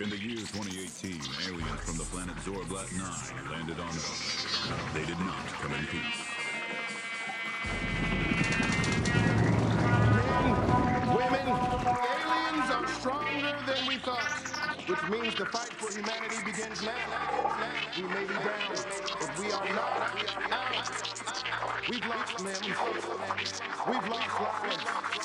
In the year 2018, aliens from the planet Zorblat 9 landed on Earth. They did not come in peace. Men, women, aliens are stronger than we thought, which means the fight for humanity begins now. We may be down, but we are not out. We've lost limbs. We've lost lives.